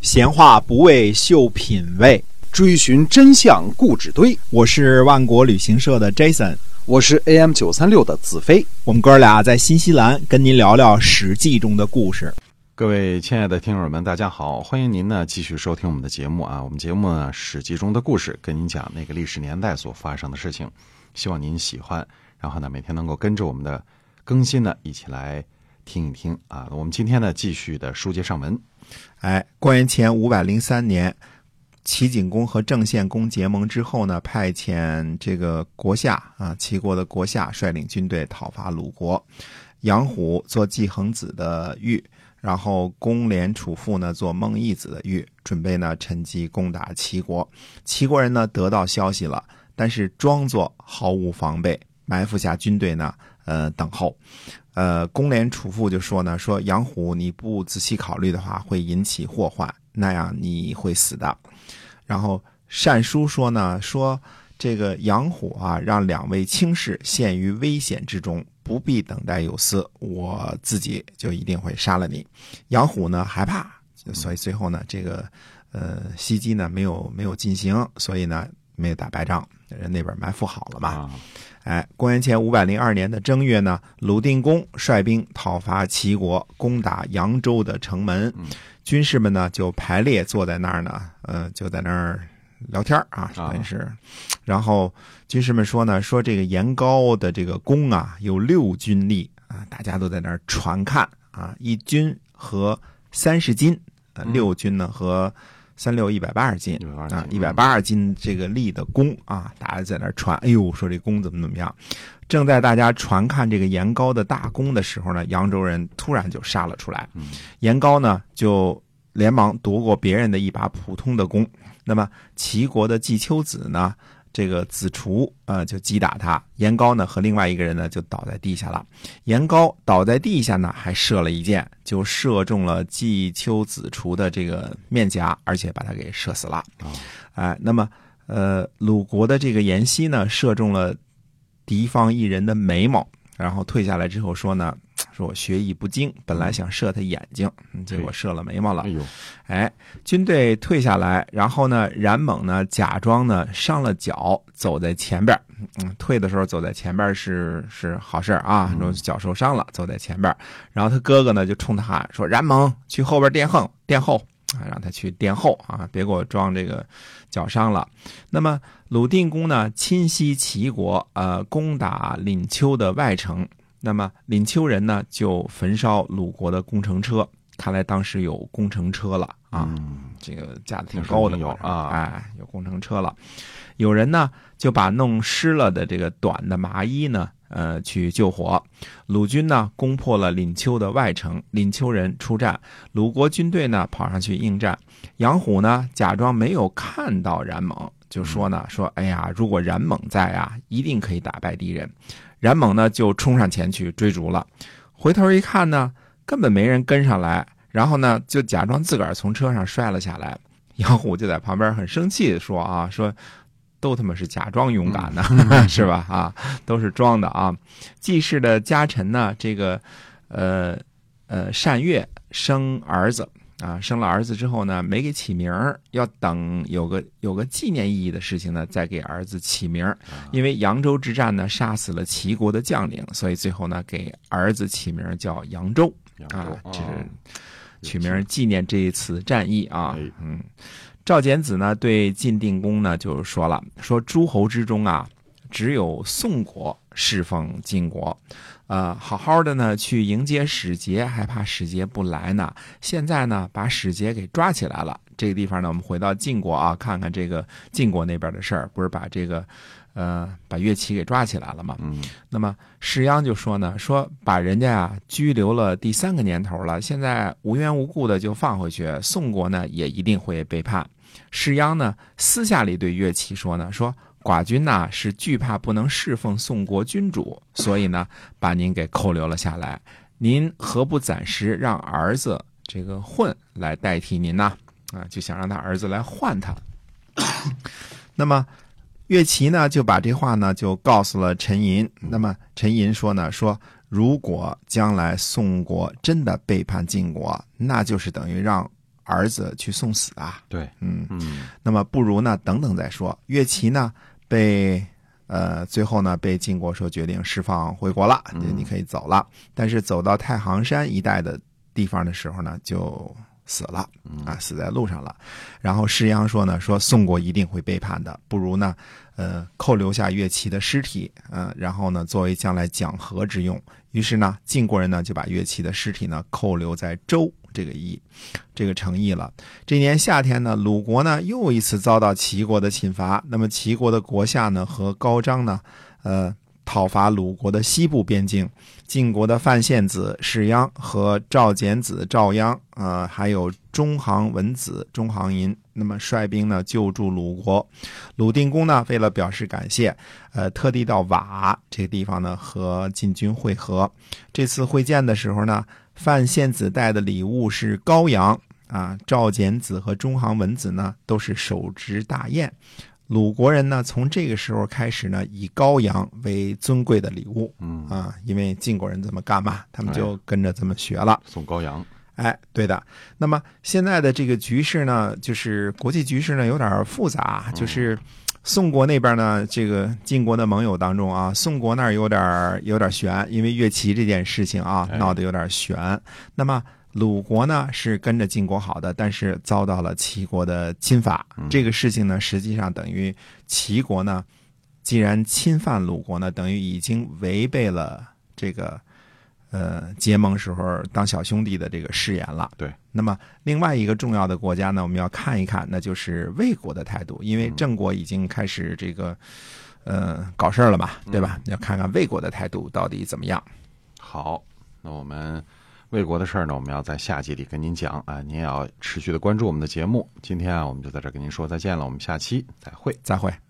闲话不为秀品味，追寻真相故纸堆。我是万国旅行社的 Jason，我是 AM 九三六的子飞。我们哥俩在新西兰跟您聊聊《史记》中的故事。各位亲爱的听友们，大家好，欢迎您呢继续收听我们的节目啊。我们节目呢《史记》中的故事，跟您讲那个历史年代所发生的事情，希望您喜欢。然后呢，每天能够跟着我们的更新呢一起来听一听啊。我们今天呢继续的书接上文。哎，公元前五百零三年，齐景公和郑献公结盟之后呢，派遣这个国夏啊，齐国的国夏率领军队讨伐鲁国，杨虎做季恒子的御，然后公廉楚父呢做孟义子的御，准备呢趁机攻打齐国。齐国人呢得到消息了，但是装作毫无防备，埋伏下军队呢，呃，等候。呃，公廉楚父就说呢，说杨虎你不仔细考虑的话，会引起祸患，那样你会死的。然后单书说呢，说这个杨虎啊，让两位卿士陷于危险之中，不必等待有司，我自己就一定会杀了你。杨虎呢害怕，所以最后呢，这个呃袭击呢没有没有进行，所以呢没有打败仗，人那边埋伏好了嘛。哎，公元前五百零二年的正月呢，鲁定公率兵讨伐齐国，攻打扬州的城门。军士们呢就排列坐在那儿呢，呃，就在那儿聊天啊，等于是。然后军士们说呢，说这个严高的这个弓啊，有六军力啊，大家都在那儿传看啊，一军和三十斤，呃，六军呢和。三六一百八十斤啊，一百八十斤这个力的弓啊，大家在那传，哎呦，说这弓怎么怎么样？正在大家传看这个严高的大弓的时候呢，扬州人突然就杀了出来。严高呢就连忙夺过别人的一把普通的弓。那么齐国的季秋子呢？这个子厨啊，就击打他。严高呢和另外一个人呢就倒在地下了。严高倒在地下呢，还射了一箭，就射中了季秋子厨的这个面颊，而且把他给射死了。哎，那么呃，鲁国的这个颜熙呢，射中了敌方一人的眉毛，然后退下来之后说呢。说我学艺不精，本来想射他眼睛，结果射了眉毛了。哎呦，哎，军队退下来，然后呢，冉猛呢假装呢伤了脚，走在前边。嗯，退的时候走在前边是是好事啊，说脚受伤了，走在前边。然后他哥哥呢就冲他喊说：“冉猛，去后边殿横，殿后啊，让他去殿后啊，别给我装这个脚伤了。”那么鲁定公呢侵袭齐国，呃，攻打廪丘的外城。那么廪丘人呢，就焚烧鲁国的工程车。看来当时有工程车了啊，这个价的挺高的有啊，哎，有工程车了。有人呢就把弄湿了的这个短的麻衣呢，呃，去救火。鲁军呢攻破了廪丘的外城，廪丘人出战，鲁国军队呢跑上去应战。杨虎呢假装没有看到冉猛，就说呢说，哎呀，如果冉猛在啊，一定可以打败敌人。冉猛呢就冲上前去追逐了，回头一看呢，根本没人跟上来，然后呢就假装自个儿从车上摔了下来。杨虎就在旁边很生气的说：“啊，说都他妈是假装勇敢的，是吧？啊，都是装的啊。”季氏的家臣呢，这个呃呃单月生儿子。啊，生了儿子之后呢，没给起名儿，要等有个有个纪念意义的事情呢，再给儿子起名儿。因为扬州之战呢，杀死了齐国的将领，所以最后呢，给儿子起名叫扬州。啊，这是取名纪念这一次战役啊。嗯，赵简子呢，对晋定公呢，就说了，说诸侯之中啊，只有宋国侍奉晋国。呃，好好的呢，去迎接使节，还怕使节不来呢。现在呢，把使节给抓起来了。这个地方呢，我们回到晋国啊，看看这个晋国那边的事儿，不是把这个，呃，把乐齐给抓起来了吗？嗯。那么士鞅就说呢，说把人家啊拘留了第三个年头了，现在无缘无故的就放回去，宋国呢也一定会背叛。士鞅呢私下里对乐齐说呢，说。寡君呐是惧怕不能侍奉宋国君主，所以呢把您给扣留了下来。您何不暂时让儿子这个混来代替您呢？啊，就想让他儿子来换他。那么岳齐呢就把这话呢就告诉了陈寅。那么陈寅说呢说，如果将来宋国真的背叛晋国，那就是等于让。儿子去送死啊。对，嗯，嗯那么不如呢等等再说。岳琪呢被呃最后呢被晋国说决定释放回国了，嗯你可以走了。但是走到太行山一带的地方的时候呢，就死了啊，死在路上了。然后施鞅说呢，说宋国一定会背叛的，不如呢，呃，扣留下岳齐的尸体，呃，然后呢，作为将来讲和之用。于是呢，晋国人呢就把岳齐的尸体呢扣留在周这个邑，这个城邑了。这年夏天呢，鲁国呢又一次遭到齐国的侵伐。那么齐国的国下呢和高张呢，呃，讨伐鲁国的西部边境。晋国的范献子士鞅和赵简子赵鞅，呃，还有中行文子中行寅，那么率兵呢救助鲁国。鲁定公呢为了表示感谢，呃，特地到瓦这个地方呢和晋军会合。这次会见的时候呢，范献子带的礼物是羔羊啊，赵简子和中行文子呢都是手执大雁。鲁国人呢，从这个时候开始呢，以羔羊为尊贵的礼物嗯，啊，因为晋国人这么干嘛，他们就跟着这么学了。送羔羊，哎，对的。那么现在的这个局势呢，就是国际局势呢有点复杂，就是宋国那边呢，这个晋国的盟友当中啊，宋国那儿有点有点悬，因为乐齐这件事情啊哎闹得有点悬。那么鲁国呢是跟着晋国好的，但是遭到了齐国的侵伐。这个事情呢，实际上等于齐国呢，既然侵犯鲁国呢，等于已经违背了这个呃结盟时候当小兄弟的这个誓言了。对。那么另外一个重要的国家呢，我们要看一看，那就是魏国的态度，因为郑国已经开始这个呃搞事儿了嘛，对吧？要看看魏国的态度到底怎么样。好，那我们魏国的事儿呢，我们要在下集里跟您讲啊，您也要持续的关注我们的节目。今天啊，我们就在这跟您说再见了，我们下期再会。再会。